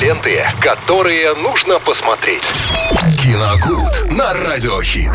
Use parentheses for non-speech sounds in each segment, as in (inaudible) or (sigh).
Ленты, которые нужно посмотреть. Киногуд на радиохит.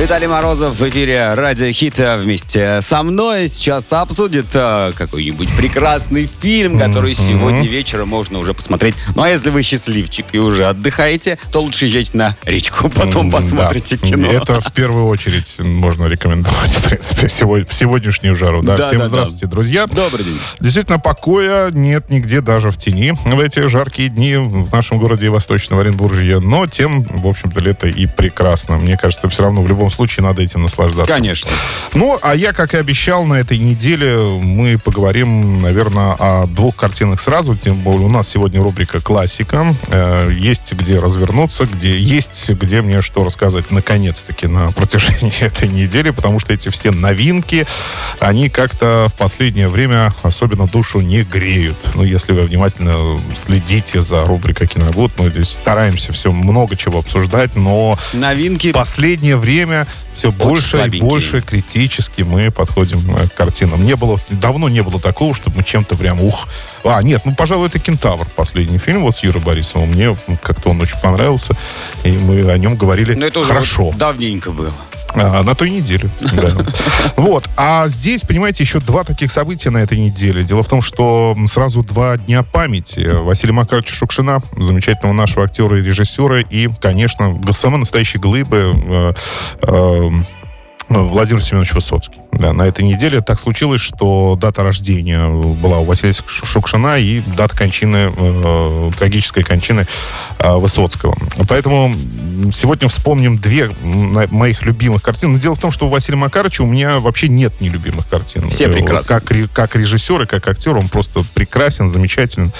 Виталий Морозов в эфире Радио Хит вместе со мной сейчас обсудит э, какой-нибудь прекрасный фильм, который сегодня вечером можно уже посмотреть. Ну а если вы счастливчик и уже отдыхаете, то лучше езжайте на речку, (laughs) потом Да. посмотрите кино. Это в первую очередь можно рекомендовать, в принципе, сегодня, в сегодняшнюю жару. Да, Да, всем да, да. здравствуйте, друзья. Добрый день. Действительно, покоя нет нигде, даже в тени в эти жаркие дни в нашем городе Восточного Оренбуржья. Но тем, в общем-то, лето и прекрасно. Мне кажется, все равно в любом случае надо этим наслаждаться. Конечно. Ну, а я, как и обещал, на этой неделе мы поговорим, наверное, о двух картинах сразу. Тем более у нас сегодня рубрика «Классика». Э, есть где развернуться, где есть где мне что рассказать, наконец-таки, на протяжении (laughs) этой недели, потому что эти все новинки, они как-то в последнее время особенно душу не греют. Ну, если вы внимательно следите за рубрикой «Киногуд», мы здесь стараемся все много чего обсуждать, но Новинки. в последнее время все больше и слабенькие. больше критически мы подходим э, к картинам. Не было, давно не было такого, чтобы мы чем-то прям ух. А, нет, ну, пожалуй, это «Кентавр», последний фильм вот с Юрой Борисовым. Мне как-то он очень понравился, и мы о нем говорили Но это уже хорошо. вот давненько было. А, на той неделе. (laughs) да. Вот. А здесь, понимаете, еще два таких события на этой неделе. Дело в том, что сразу два дня памяти. Василия Макаровича Шукшина, замечательного нашего актера и режиссера, и, конечно, самой настоящей глыбы э, э, Владимир Семенович Высоцкий. Да, на этой неделе так случилось, что дата рождения была у Василия Шукшина и дата кончины, э, трагической кончины э, Высоцкого. Поэтому сегодня вспомним две моих любимых картины. Но дело в том, что у Василия Макаровича у меня вообще нет нелюбимых картин. Все Э, прекрасны. Как, как режиссер и как актер он просто прекрасен, замечателен.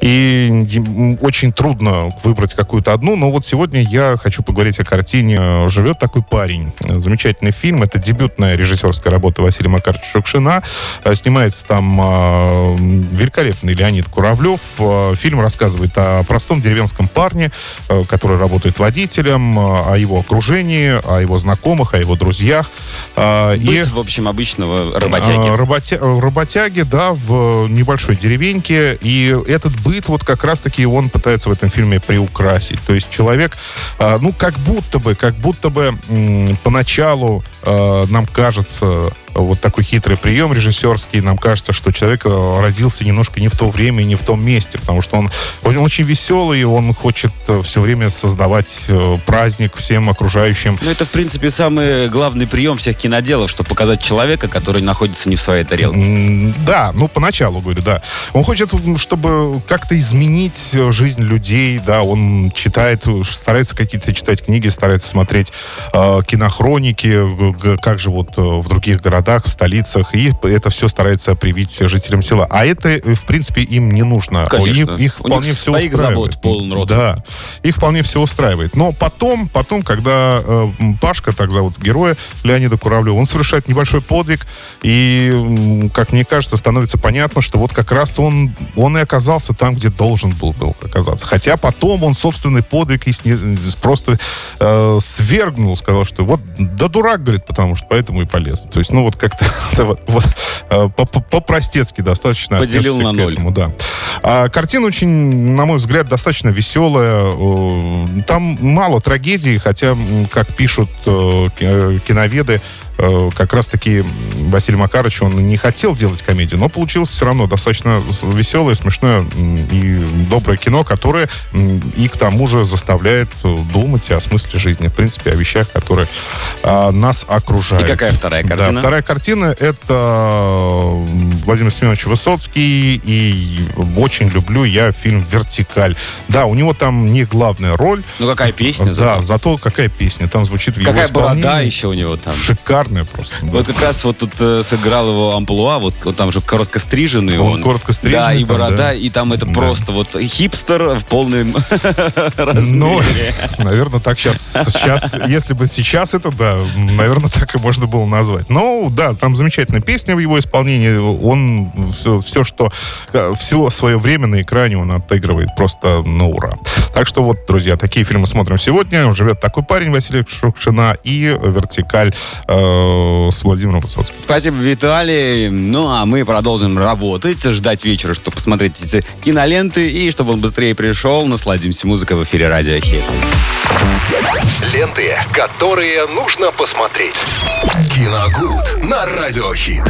И очень трудно выбрать какую-то одну. Но вот сегодня я хочу поговорить о картине «Живет такой парень». Замечательный фильм. Это дебютная режиссерская работа Василия Макаровича Шукшина. Э, Снимается там э, великолепный Леонид Куравлев. Э, Фильм рассказывает о простом деревенском парне, который работает водителем, о его окружении, о его знакомых, о его друзьях. Э, и- Быт, в общем, обычного работяги. работя- работяги, да, в небольшой деревеньке. И этот быт вот как раз-таки он пытается в этом фильме приукрасить. То есть человек, ну, как будто бы, как будто бы поначалу нам кажется вот такой хитрый прием режиссерский. Нам кажется, что человек э, родился немножко не в то время и не в том месте, потому что он, он очень веселый, он хочет все время создавать э, праздник всем окружающим. Ну, это, в принципе, самый главный прием всех киноделов, чтобы показать человека, который находится не в своей тарелке. Да, ну, поначалу, говорю, да. Он хочет, чтобы как-то изменить э, жизнь людей, да, он читает, э, старается какие-то читать книги, старается смотреть э, кинохроники, как живут э, в других городах, в столицах, и это все старается привить жителям села. А это, э, в принципе, им не нужно. Конечно. Их, их У них вполне все своих устраивает. забот полон рот. Да, их вполне все устраивает. Но потом, потом, когда э, Пашка, так зовут героя, Леонида Куравлева, он совершает небольшой подвиг, и, как мне кажется, становится понятно, что вот как раз он, он и оказался там, где должен был, был оказаться. Хотя потом он собственный подвиг и сне- просто э, свергнул, сказал, что вот, да дурак, говорит, потому что поэтому и полез. То есть, ну вот как-то (laughs) вот, вот, э, по- по- по-простецки достаточно Поделил на ноль. этому, да. А картина очень, на мой взгляд, достаточно веселая. Там мало трагедий, хотя, как пишут э, э, киноведы, как раз-таки Василий Макарович, он не хотел делать комедию, но получилось все равно достаточно веселое, смешное и доброе кино, которое и к тому же заставляет э, думать о смысле жизни, в принципе, о вещах, которые а, нас окружают. И какая вторая картина? Да, вторая картина — это э, Владимир Семенович Высоцкий, и очень люблю я фильм «Вертикаль». Да, у него там не главная роль. Ну, какая песня Да, зато. зато какая песня там звучит в его Какая борода еще у него там. Шикарная просто. да. Вот как раз вот тут э, сыграл его амплуа, вот, вот там же коротко стриженный Он он. коротко стриженный Да, и там, борода, да. и там это Да. просто вот хипстер в полном (laughs) Ну, размере. наверное, так сейчас, сейчас, если бы сейчас это, да, наверное, так и можно было назвать. Ну, да, там замечательная песня в его исполнении. Он все, все что, все свое время на экране он отыгрывает просто на ура. Так что вот, друзья, такие фильмы смотрим сегодня. Живет такой парень Василий Шукшина и «Вертикаль» э, с Владимиром Высоцким. Спасибо, Виталий. Ну, а мы продолжим работать, ждать вечера, чтобы посмотреть эти киноленты и чтобы он быстрее пришел. Насладимся музыкой в эфире Радио Хит. Ленты, которые нужно посмотреть. Киногуд на Радиохит.